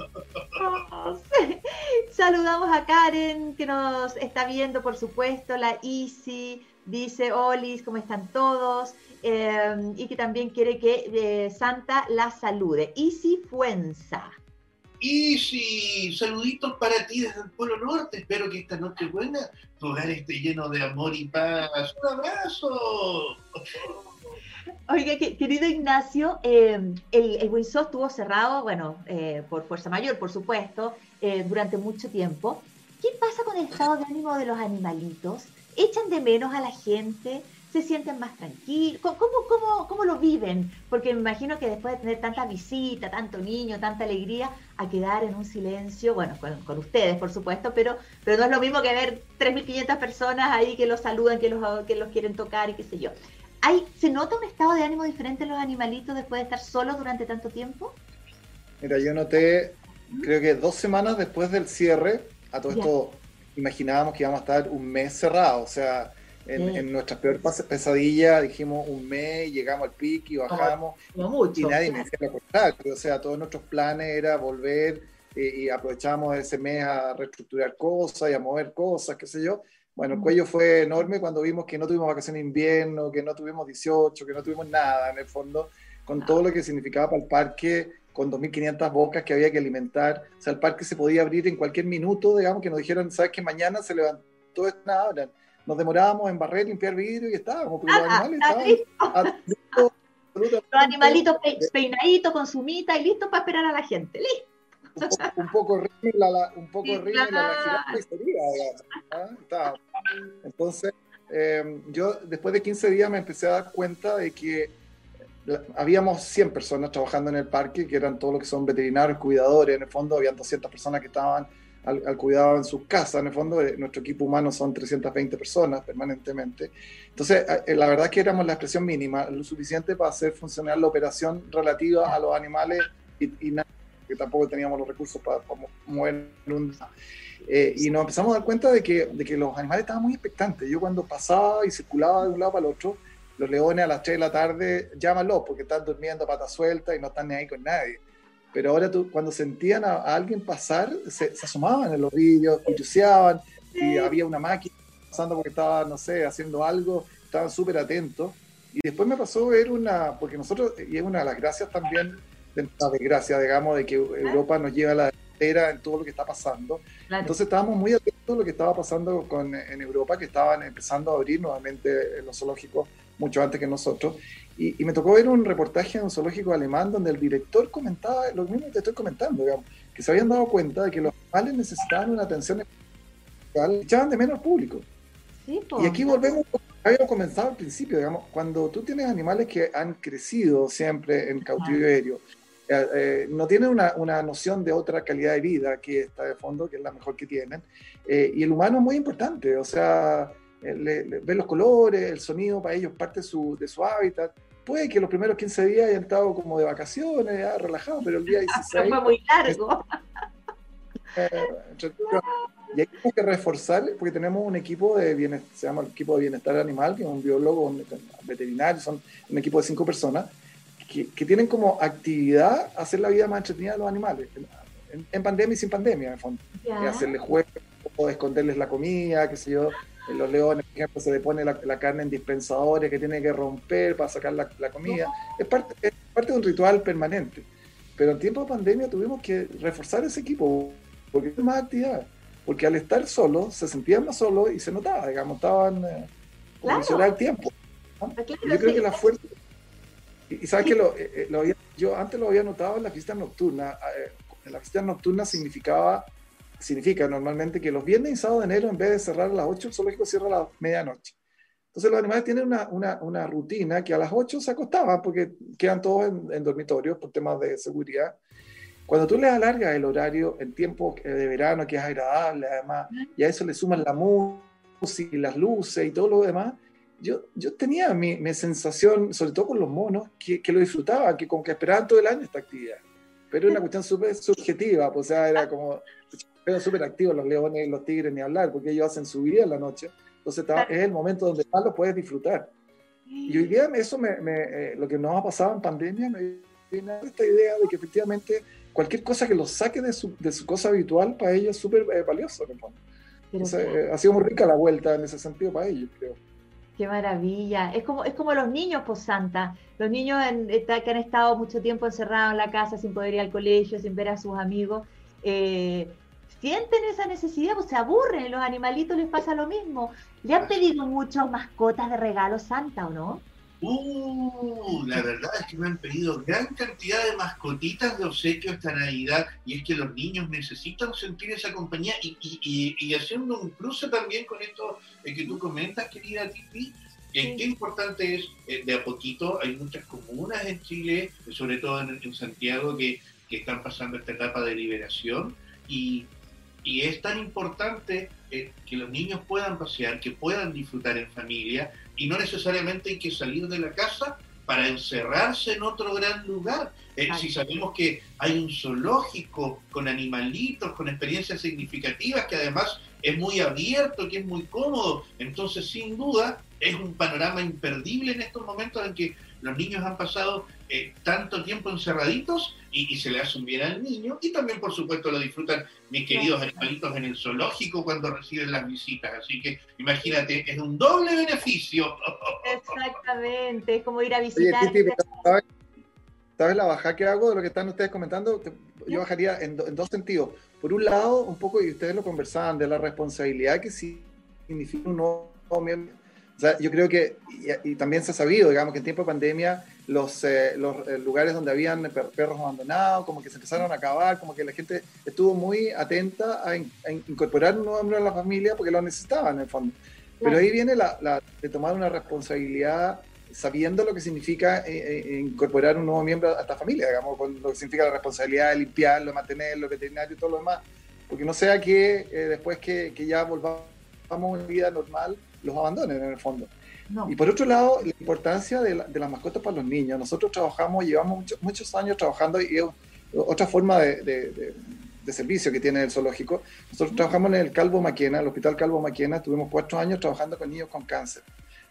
Saludamos a Karen, que nos está viendo, por supuesto, la Isi, dice Olis, ¿cómo están todos? Eh, y que también quiere que eh, Santa la salude. Isi Fuenza. Isi, saluditos para ti desde el Polo Norte. Espero que esta noche buena tu hogar esté lleno de amor y paz. Un abrazo. Oiga, querido Ignacio, eh, el, el estuvo cerrado, bueno, eh, por fuerza mayor, por supuesto, eh, durante mucho tiempo. ¿Qué pasa con el estado de ánimo de los animalitos? ¿Echan de menos a la gente? ¿Se sienten más tranquilos? ¿Cómo, lo viven? Porque me imagino que después de tener tanta visita, tanto niño, tanta alegría, a quedar en un silencio, bueno, con, ustedes, por supuesto, pero, pero no es lo mismo que ver 3.500 personas ahí que los saludan, que los, que los quieren tocar y qué sé yo. ¿Se nota un estado de ánimo diferente en los animalitos después de estar solos durante tanto tiempo? Mira, yo noté, creo que dos semanas después del cierre, a todo esto imaginábamos que íbamos a estar un mes cerrado, o sea, en, nuestras peores pesadillas dijimos un mes, llegamos al pico y bajamos, y nadie me decía lo contrario, o sea, todos nuestros planes era volver eh, y aprovechamos ese mes a reestructurar cosas y a mover cosas, qué sé yo, bueno, el cuello fue enorme cuando vimos que no tuvimos vacaciones de invierno, que no tuvimos 18, que no tuvimos nada en el fondo, con todo lo que significaba para el parque, con 2.500 bocas que había que alimentar. O sea, el parque se podía abrir en cualquier minuto, digamos, que nos dijeron, ¿sabes que mañana se levantó esto? Nada, nos demorábamos en barrer, limpiar vidrio y estábamos, porque los ah, animales estaban... Los animalitos peinaditos con su mita y listos para esperar a la gente. Listo un poco horrible la, un poco horrible la, ¿ah? Entonces, em, yo después de 15 días me empecé a dar cuenta de que habíamos 100 personas trabajando en el parque, que eran todos los que son veterinarios, cuidadores, en el fondo habían 200 personas que estaban al, cuidado en sus casas, en el fondo eh, nuestro equipo humano son 320 personas permanentemente. Entonces, eh, la verdad es que éramos la expresión mínima, lo suficiente para hacer funcionar la operación relativa a los animales y, y nada que tampoco teníamos los recursos para, mover un... Eh, y nos empezamos a dar cuenta de que, de que los animales estaban muy expectantes. Yo cuando pasaba y circulaba de un lado para el otro, los leones a las 3 de la tarde, llámalos porque están durmiendo a pata suelta y no están ni ahí con nadie. Pero ahora tú, cuando sentían a, alguien pasar, se, asomaban en los vídeos, curioseaban, y había una máquina pasando porque estaba, no sé, haciendo algo, estaban súper atentos. Y después me pasó ver una, porque nosotros, y es una de las gracias también de la desgracia, digamos, de que Europa nos lleva a la delantera en todo lo que está pasando. Entonces estábamos muy atentos a lo que estaba pasando con, en Europa, que estaban empezando a abrir nuevamente los zoológicos mucho antes que nosotros. Y, me tocó ver un reportaje en un zoológico alemán donde el director comentaba lo mismo que te estoy comentando, digamos, que se habían dado cuenta de que los animales necesitaban una atención especial, echaban de menos público. y aquí volvemos habíamos comenzado al principio, digamos, cuando tú tienes animales que han crecido siempre en cautiverio, eh, eh, no tienen una, una, noción de otra calidad de vida que está de fondo, que es la mejor que tienen. Eh, y el humano es muy importante, o sea, ver los colores, el sonido para ellos parte su, de su hábitat. Puede que los primeros 15 días hayan estado como de vacaciones, ya, relajados, pero el día 16... fue muy largo. y hay que reforzar, porque tenemos un equipo de bienestar, se llama el equipo de bienestar animal, que es un biólogo, un veterinario, son un equipo de cinco personas, que, tienen como actividad hacer la vida más entretenida de los animales, en, pandemia y sin pandemia, en el fondo. hacerles juegos, esconderles la comida, qué sé yo. En los leones, por ejemplo, se le pone la, carne en dispensadores que tiene que romper para sacar la, comida. Es parte, es parte de un ritual permanente. Pero en tiempo de pandemia tuvimos que reforzar ese equipo, porque es más actividad. Porque al estar solo, se sentían más solos y se notaba, digamos, estaban eh, claro. el tiempo. yo creo que la fuerza y, sabes que eh, eh, yo antes lo había notado en la fiesta nocturna. Eh, en la fiesta nocturna significaba, significa normalmente que los viernes y sábados de enero, en vez de cerrar a las 8, el zoológico cierra a la medianoche. Entonces los animales tienen una, una, una, rutina que a las 8 se acostaban porque quedan todos en, dormitorios por temas de seguridad. Cuando tú les alargas el horario en tiempo de verano, que es agradable, además, y a eso le suman la música, y las luces y todo lo demás, yo, yo tenía mi, mi sensación, sobre todo con los monos, que, que, lo disfrutaba, que como que esperaban todo el año esta actividad. Pero era una cuestión súper subjetiva, pues, o sea, era como, pero súper activos los leones y los tigres ni hablar, porque ellos hacen su vida en la noche. Entonces es el momento donde más lo puedes disfrutar. Y hoy día eso me, me eh, lo que nos ha pasado en pandemia me viene esta idea de que efectivamente cualquier cosa que los saque de su, de su cosa habitual para ellos es súper eh, valioso. Eh, ha sido muy rica la vuelta en ese sentido para ellos, creo. Qué maravilla. Es como, es como los niños, pues Santa. Los niños que han estado mucho tiempo encerrados en la casa sin poder ir al colegio, sin ver a sus amigos, eh, sienten esa necesidad, pues se aburren. Los animalitos les pasa lo mismo. ¿Le han pedido muchas mascotas de regalo Santa o no? Uh, la verdad es que me han pedido gran cantidad de mascotitas de obsequio esta Navidad y es que los niños necesitan sentir esa compañía y, y, y, haciendo un cruce también con esto que tú comentas, querida Titi, eh, qué importante es, eh, de a poquito, hay muchas comunas en Chile, sobre todo en, en Santiago, que, que, están pasando esta etapa de liberación y, y es tan importante eh, que los niños puedan pasear, que puedan disfrutar en familia y no necesariamente hay que salir de la casa para encerrarse en otro gran lugar. Eh, si sabemos que hay un zoológico con animalitos, con experiencias significativas, que además es muy abierto, que es muy cómodo, entonces sin duda es un panorama imperdible en estos momentos en que los niños han pasado eh, tanto tiempo encerraditos y, se le hace un bien al niño y también por supuesto lo disfrutan mis queridos animalitos en el zoológico cuando reciben las visitas. Así que imagínate, es un doble beneficio. Exactamente, es como ir a visitar. ¿sabes, la baja que hago de lo que están ustedes comentando? Yo bajaría en, dos sentidos. Por un lado, un poco, y ustedes lo conversaban, de la responsabilidad que sí significa un nuevo miembro o sea, yo creo que, y, también se ha sabido, digamos, que en tiempo de pandemia los, eh, los eh, lugares donde habían perros abandonados, como que se empezaron a acabar, como que la gente estuvo muy atenta a, incorporar un nuevo miembro a la familia porque lo necesitaban en el fondo. Pero ahí viene la, la, de tomar una responsabilidad sabiendo lo que significa eh, incorporar un nuevo miembro a esta familia, digamos, con lo que significa la responsabilidad de limpiarlo, mantenerlo, veterinario y todo lo demás. Porque no sea que después que, que ya volvamos a una vida normal, los abandonen en el fondo. Y por otro lado, la importancia de, de, las mascotas para los niños. Nosotros trabajamos, llevamos muchos años trabajando y es otra forma de, de, servicio que tiene el zoológico. Nosotros trabajamos en el Calvo Maquena, el Hospital Calvo Maquena, tuvimos cuatro años trabajando con niños con cáncer.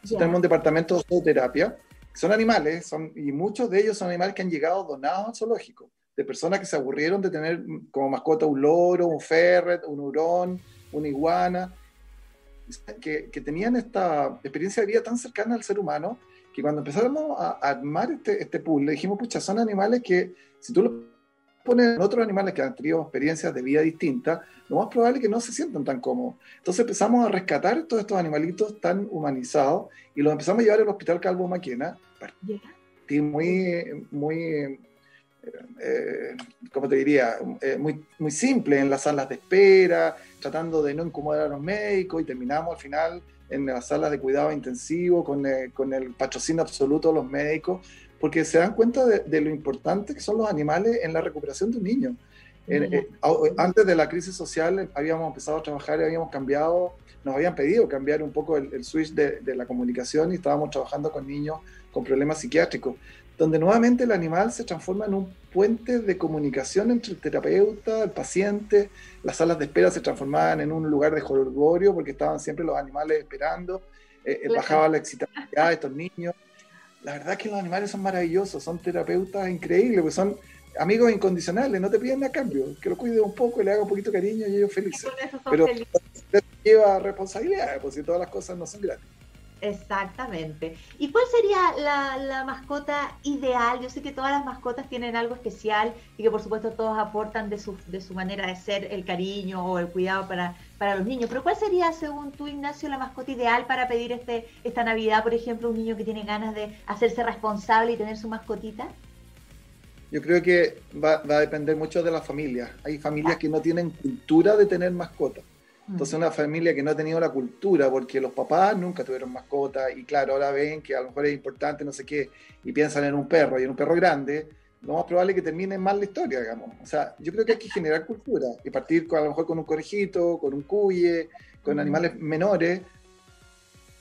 Tenemos un departamento de zooterapia, son animales, son, y muchos de ellos son animales que han llegado donados al zoológico, de personas que se aburrieron de tener como mascota un loro, un ferret, un hurón, una iguana, que, tenían esta experiencia de vida tan cercana al ser humano que cuando empezamos a, armar este, este pool, le dijimos, pucha, son animales que si tú los pones en otros animales que han tenido experiencias de vida distintas, lo más probable es que no se sientan tan cómodos. Entonces empezamos a rescatar todos estos animalitos tan humanizados y los empezamos a llevar al Hospital Calvo Maquena. Muy, muy eh, como te diría, eh, muy, muy simple en las salas de espera, tratando de no incomodar a los médicos y terminamos al final en las salas de cuidado intensivo con, eh, con el patrocinio absoluto de los médicos, porque se dan cuenta de, lo importante que son los animales en la recuperación de un niño. antes de la crisis social habíamos empezado a trabajar y habíamos cambiado, nos habían pedido cambiar un poco el, switch de, de, la comunicación y estábamos trabajando con niños con problemas psiquiátricos donde nuevamente el animal se transforma en un puente de comunicación entre el terapeuta, el paciente, las salas de espera se transformaban en un lugar de jolgorio porque estaban siempre los animales esperando, eh, eh, bajaba la excitabilidad de estos niños. La verdad es que los animales son maravillosos, son terapeutas increíbles, pues son amigos incondicionales, no te piden a cambio, que lo cuide un poco, le haga un poquito de cariño y ellos felices. Pero lleva responsabilidad, pues si todas las cosas no son gratis. Exactamente. ¿Y cuál sería la, mascota ideal? Yo sé que todas las mascotas tienen algo especial y que por supuesto todos aportan de su, de su manera de ser el cariño o el cuidado para, para los niños. Pero ¿cuál sería, según tú, Ignacio, la mascota ideal para pedir este, esta Navidad, por ejemplo, un niño que tiene ganas de hacerse responsable y tener su mascotita? Yo creo que va, va a depender mucho de la familia. Hay familias que no tienen cultura de tener mascotas entonces una familia que no ha tenido la cultura, porque los papás nunca tuvieron mascota y claro, ahora ven que a lo mejor es importante, no sé qué, y piensan en un perro y en un perro grande, lo más probable es que termine mal la historia, digamos. O sea, yo creo que hay que generar cultura y partir con, a lo mejor con un conejito, con un cuye, con animales menores,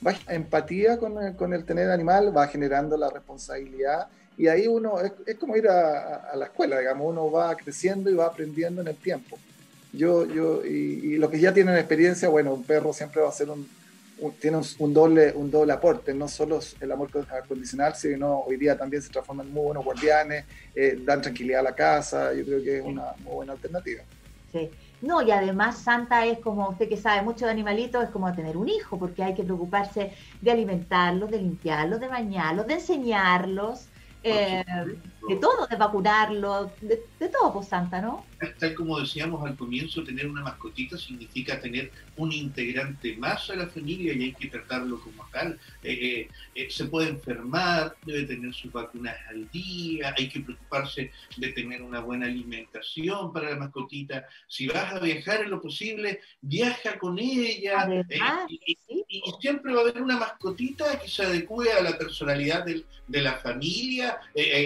va empatía con el, con el tener animal, va generando la responsabilidad y ahí uno, es, es como ir a, a, la escuela, digamos, uno va creciendo y va aprendiendo en el tiempo. Yo, yo, y, y los que ya tienen experiencia, bueno, un perro siempre va a ser un, tiene un, doble, un doble aporte, no solo el amor condicional, sino hoy día también se transforman en muy buenos guardianes, eh, dan tranquilidad a la casa, yo creo que es una muy buena alternativa. Sí. No, y además Santa es como usted que sabe mucho de animalitos, es como tener un hijo, porque hay que preocuparse de alimentarlos, de limpiarlos, de bañarlos, de enseñarlos, eh, de todo, de vacunarlo, de, de, todo, pues Santa, ¿no? Tal como decíamos al comienzo, tener una mascotita significa tener un integrante más a la familia y hay que tratarlo como tal. Eh, eh, se puede enfermar, debe tener sus vacunas al día, hay que preocuparse de tener una buena alimentación para la mascotita. Si vas a viajar en lo posible, viaja con ella. Además, y, y, siempre va a haber una mascotita que se adecue a la personalidad de la familia,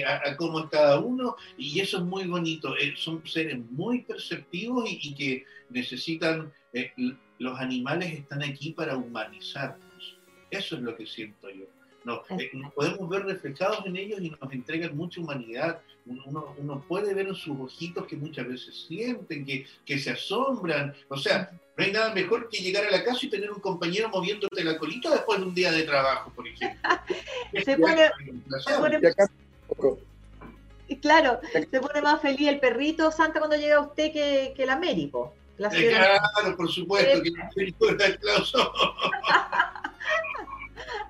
a, a, cómo es cada uno, y eso es muy bonito. son seres muy perceptivos y, que necesitan, eh, los animales están aquí para humanizarnos. Eso es lo que siento yo. No, eh, nos podemos ver reflejados en ellos y nos entregan mucha humanidad. Uno, uno, puede ver en sus ojitos que muchas veces sienten, que, que se asombran. O sea, no hay nada mejor que llegar a la casa y tener un compañero moviéndote la colita después de un día de trabajo, por ejemplo. se pone, se pone Claro, se pone más feliz el perrito Santa cuando llega usted que, que el Américo. La eh, claro, por supuesto, que el Américo era el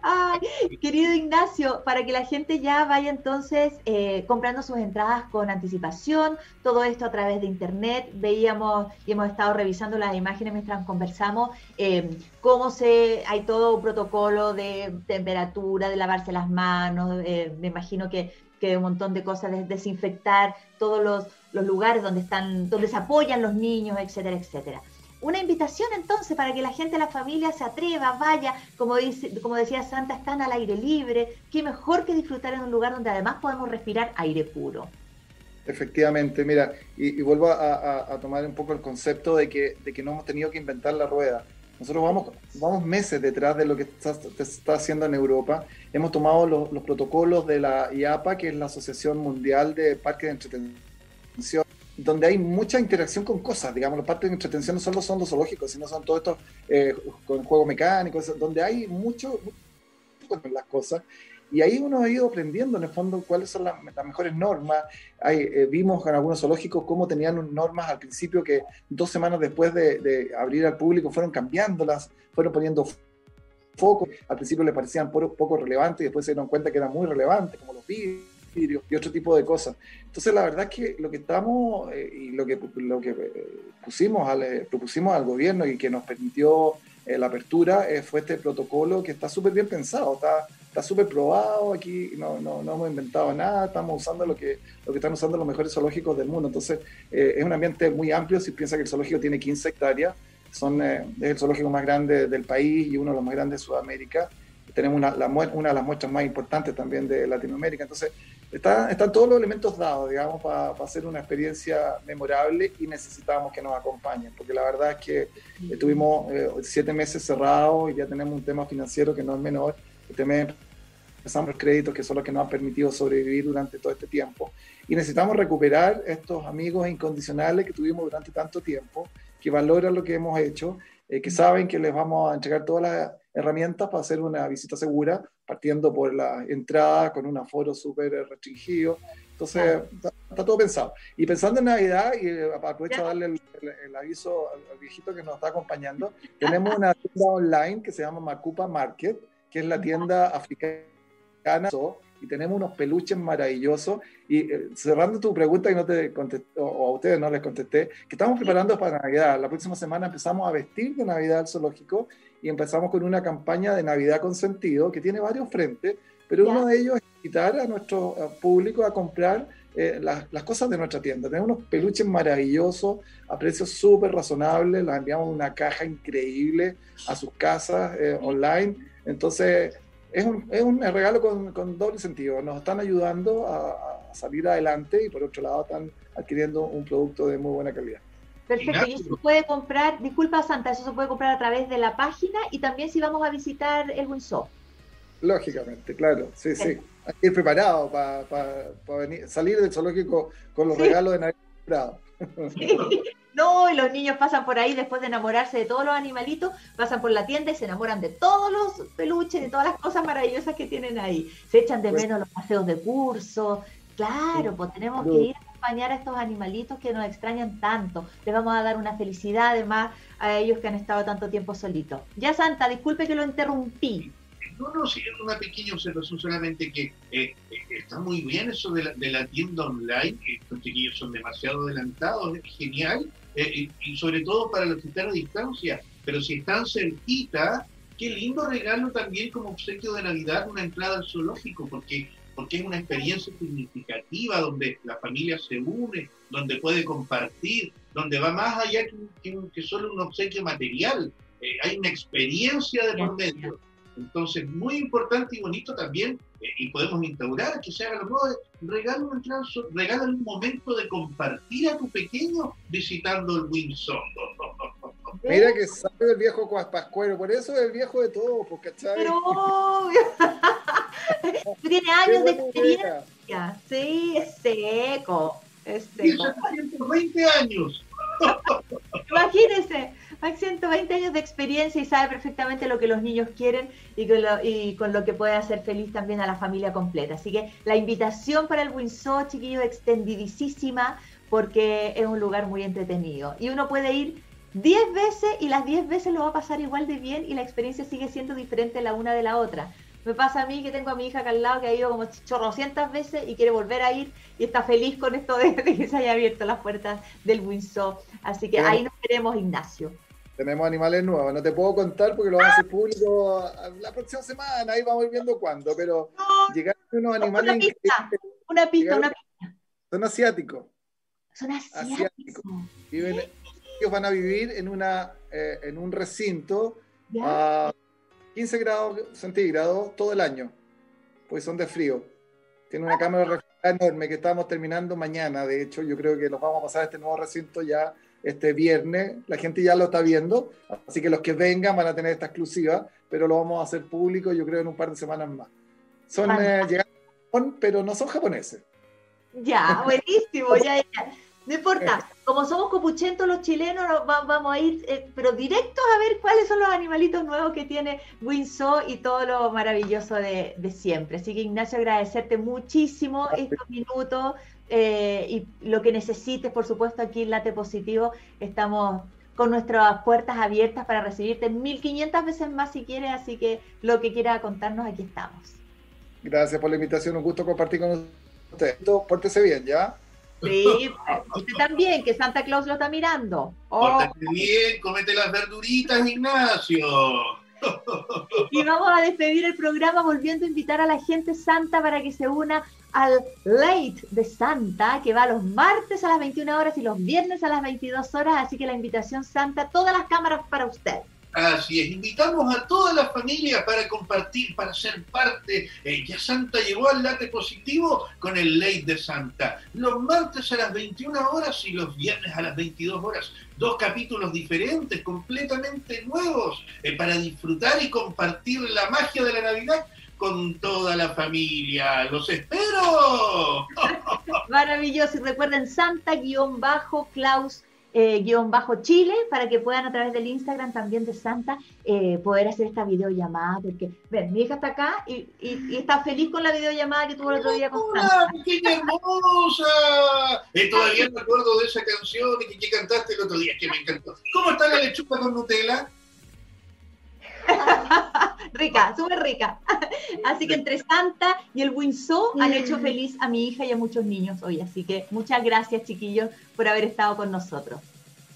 Ay, querido Ignacio, para que la gente ya vaya entonces eh, comprando sus entradas con anticipación, todo esto a través de internet, veíamos y hemos estado revisando las imágenes mientras conversamos, eh, cómo se, hay todo un protocolo de temperatura, de lavarse las manos, eh, me imagino que que un montón de cosas, de desinfectar todos los, los, lugares donde, están, donde se apoyan los niños, etcétera, etcétera. Una invitación entonces para que la gente, la familia se atreva, vaya, como, dice, como decía Santa, están al aire libre, qué mejor que disfrutar en un lugar donde además podemos respirar aire puro. Efectivamente, mira, y, vuelvo a, tomar un poco el concepto de que, de que no hemos tenido que inventar la rueda. Nosotros vamos, vamos meses detrás de lo que está, está haciendo en Europa. Hemos tomado los, los, protocolos de la IAPA, que es la Asociación Mundial de Parques de Entretención, donde hay mucha interacción con cosas. Digamos, los parques de entretención no solo son los zoológicos, sino son todos estos eh, con juegos mecánicos, donde hay mucho, mucho las cosas. Y ahí uno ha ido aprendiendo en el fondo cuáles son las, las mejores normas. Eh, vimos en algunos zoológicos cómo tenían normas al principio que dos semanas después de, abrir al público fueron cambiándolas, fueron poniendo foco. Al principio les parecían poco, poco relevantes y después se dieron cuenta que eran muy relevantes, como los y otro tipo de cosas. Entonces, la verdad es que lo que estamos eh, y lo que, lo que eh, pusimos al, eh, propusimos al gobierno y que nos permitió eh, la apertura eh, fue este protocolo que está súper bien pensado, está está súper probado, aquí no, no, no, hemos inventado nada, estamos usando lo que, lo que están usando los mejores zoológicos del mundo. Entonces, eh, es un ambiente muy amplio, si piensa que el zoológico tiene 15 hectáreas, son, eh, es el zoológico más grande del país y uno de los más grandes de Sudamérica. Tenemos una, la, una de las muestras más importantes también de Latinoamérica. Entonces, está, están todos los elementos dados, digamos, para pa hacer una experiencia memorable y necesitamos que nos acompañen, porque la verdad es que estuvimos eh, siete meses cerrados y ya tenemos un tema financiero que no es menor también empezamos los créditos que son los que nos han permitido sobrevivir durante todo este tiempo. Y necesitamos recuperar estos amigos incondicionales que tuvimos durante tanto tiempo, que valoran lo que hemos hecho, eh, que saben que les vamos a entregar todas las herramientas para hacer una visita segura, partiendo por la entrada con un aforo súper restringido. Entonces, está, está, todo pensado. Y pensando en Navidad, y eh, aprovecho a darle el, el, el aviso al, al, viejito que nos está acompañando, tenemos una tienda online que se llama Macupa Market, que es la tienda africana, y tenemos unos peluches maravillosos. Y eh, cerrando tu pregunta que no te contesté, o a ustedes no les contesté, que estamos preparando para Navidad. La próxima semana empezamos a vestir de Navidad al zoológico y empezamos con una campaña de Navidad con sentido que tiene varios frentes, pero uno de ellos es invitar a nuestro público a comprar eh, las, las, cosas de nuestra tienda. Tenemos unos peluches maravillosos a precios súper razonables, las enviamos en una caja increíble a sus casas eh, online entonces, es un, es un regalo con, con, doble sentido. Nos están ayudando a, a, salir adelante y por otro lado están adquiriendo un producto de muy buena calidad. Perfecto, y eso se puede comprar, disculpa Santa, eso se puede comprar a través de la página y también si vamos a visitar el Windsor. Lógicamente, claro, sí, sí. Hay que ir preparado para salir del zoológico con los regalos de Navidad. Sí. No, y los niños pasan por ahí después de enamorarse de todos los animalitos, pasan por la tienda y se enamoran de todos los peluches, de todas las cosas maravillosas que tienen ahí. Se echan de pues menos los paseos de curso. Claro, pues tenemos que ir a acompañar a estos animalitos que nos extrañan tanto. Les vamos a dar una felicidad además a ellos que han estado tanto tiempo solitos. Ya Santa, disculpe que lo interrumpí. No, no, sí, una pequeña observación solamente que eh, eh, está muy bien eso de la, de la tienda online, estos chiquillos son demasiado adelantados, es genial, eh, y sobre todo para los que están a distancia, pero si están cerquita, qué lindo regalo también como obsequio de Navidad una entrada al zoológico, porque, porque es una experiencia significativa donde la familia se une, donde puede compartir, donde va más allá que, que, solo un obsequio material, hay una experiencia de por medio. Entonces, muy importante y bonito también, eh, y podemos instaurar que se haga lo modo regala un, regala un momento de compartir a tu pequeño visitando el Windsor. Mira que sabe el viejo Pascuero, por eso es el viejo de todo, porque ¿cachai? Pero tiene años de experiencia. Sí, es seco. Es seco. 120 años. Imagínese. Hay 120 años de experiencia y sabe perfectamente lo que los niños quieren y con, lo, y con lo que puede hacer feliz también a la familia completa. Así que la invitación para el Windsor, chiquillos, extendidísima porque es un lugar muy entretenido. Y uno puede ir 10 veces y las 10 veces lo va a pasar igual de bien y la experiencia sigue siendo diferente la una de la otra. Me pasa a mí que tengo a mi hija acá al lado que ha ido como chorrocientas veces y quiere volver a ir y está feliz con esto de, que se haya abierto las puertas del Windsor. Así que ahí nos veremos, Ignacio tenemos animales nuevos. No te puedo contar porque lo vamos a hacer público la próxima semana, ahí vamos viendo cuándo, pero llegaron unos animales una pista, una pista, una pista. Son asiáticos. Son asiáticos. Ellos van a vivir en, una, eh, en un recinto a 15 grados centígrados todo el año, pues son de frío. Tiene una cámara enorme que estamos terminando mañana, de hecho, yo creo que los vamos a pasar a este nuevo recinto ya este viernes. La gente ya lo está viendo, así que los que vengan van a tener esta exclusiva, pero lo vamos a hacer público yo creo en un par de semanas más. Son eh, Japón, pero no son japoneses. Ya, buenísimo, ya, ya. No importa, como somos copuchentos los chilenos, vamos a ir, eh, pero directos a ver cuáles son los animalitos nuevos que tiene Winsor y todo lo maravilloso de, de siempre. Así que Ignacio, agradecerte muchísimo estos minutos eh, y lo que necesites, por supuesto, aquí en Late Positivo estamos con nuestras puertas abiertas para recibirte 1500 veces más si quieres, así que lo que quiera contarnos, aquí estamos. Gracias por la invitación, un gusto compartir con usted. Pórtese bien, ¿ya? Sí, usted también, que Santa Claus lo está mirando. Oh. bien, comete las verduritas, Ignacio. Y vamos a despedir el programa volviendo a invitar a la gente santa para que se una al Late de Santa, que va los martes a las 21 horas y los viernes a las 22 horas, así que la invitación santa, todas las cámaras para usted. Así es, invitamos a toda la familia para compartir, para ser parte. Eh, ya Santa llegó al late positivo con el Late de Santa. Los martes a las 21 horas y los viernes a las 22 horas. Dos capítulos diferentes, completamente nuevos, eh, para disfrutar y compartir la magia de la Navidad con toda la familia. ¡Los espero! Maravilloso. Y recuerden, Santa-Claus. Eh, guion bajo Chile para que puedan a través del Instagram también de Santa eh, poder hacer esta videollamada porque ven mi hija está acá y, está feliz con la videollamada que tuvo el otro día con Santa. pequeña hermosa! Eh, todavía me acuerdo de esa canción que, que cantaste el otro día que me encantó. ¿Cómo está la lechuga con Nutella? rica, súper rica. Así que entre Santa y el Windsor han hecho feliz a mi hija y a muchos niños hoy. Así que muchas gracias, chiquillos, por haber estado con nosotros.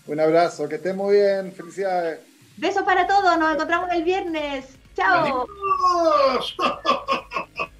Un abrazo, que estén muy bien. Felicidades. Besos para todos. Nos encontramos el viernes. Chao.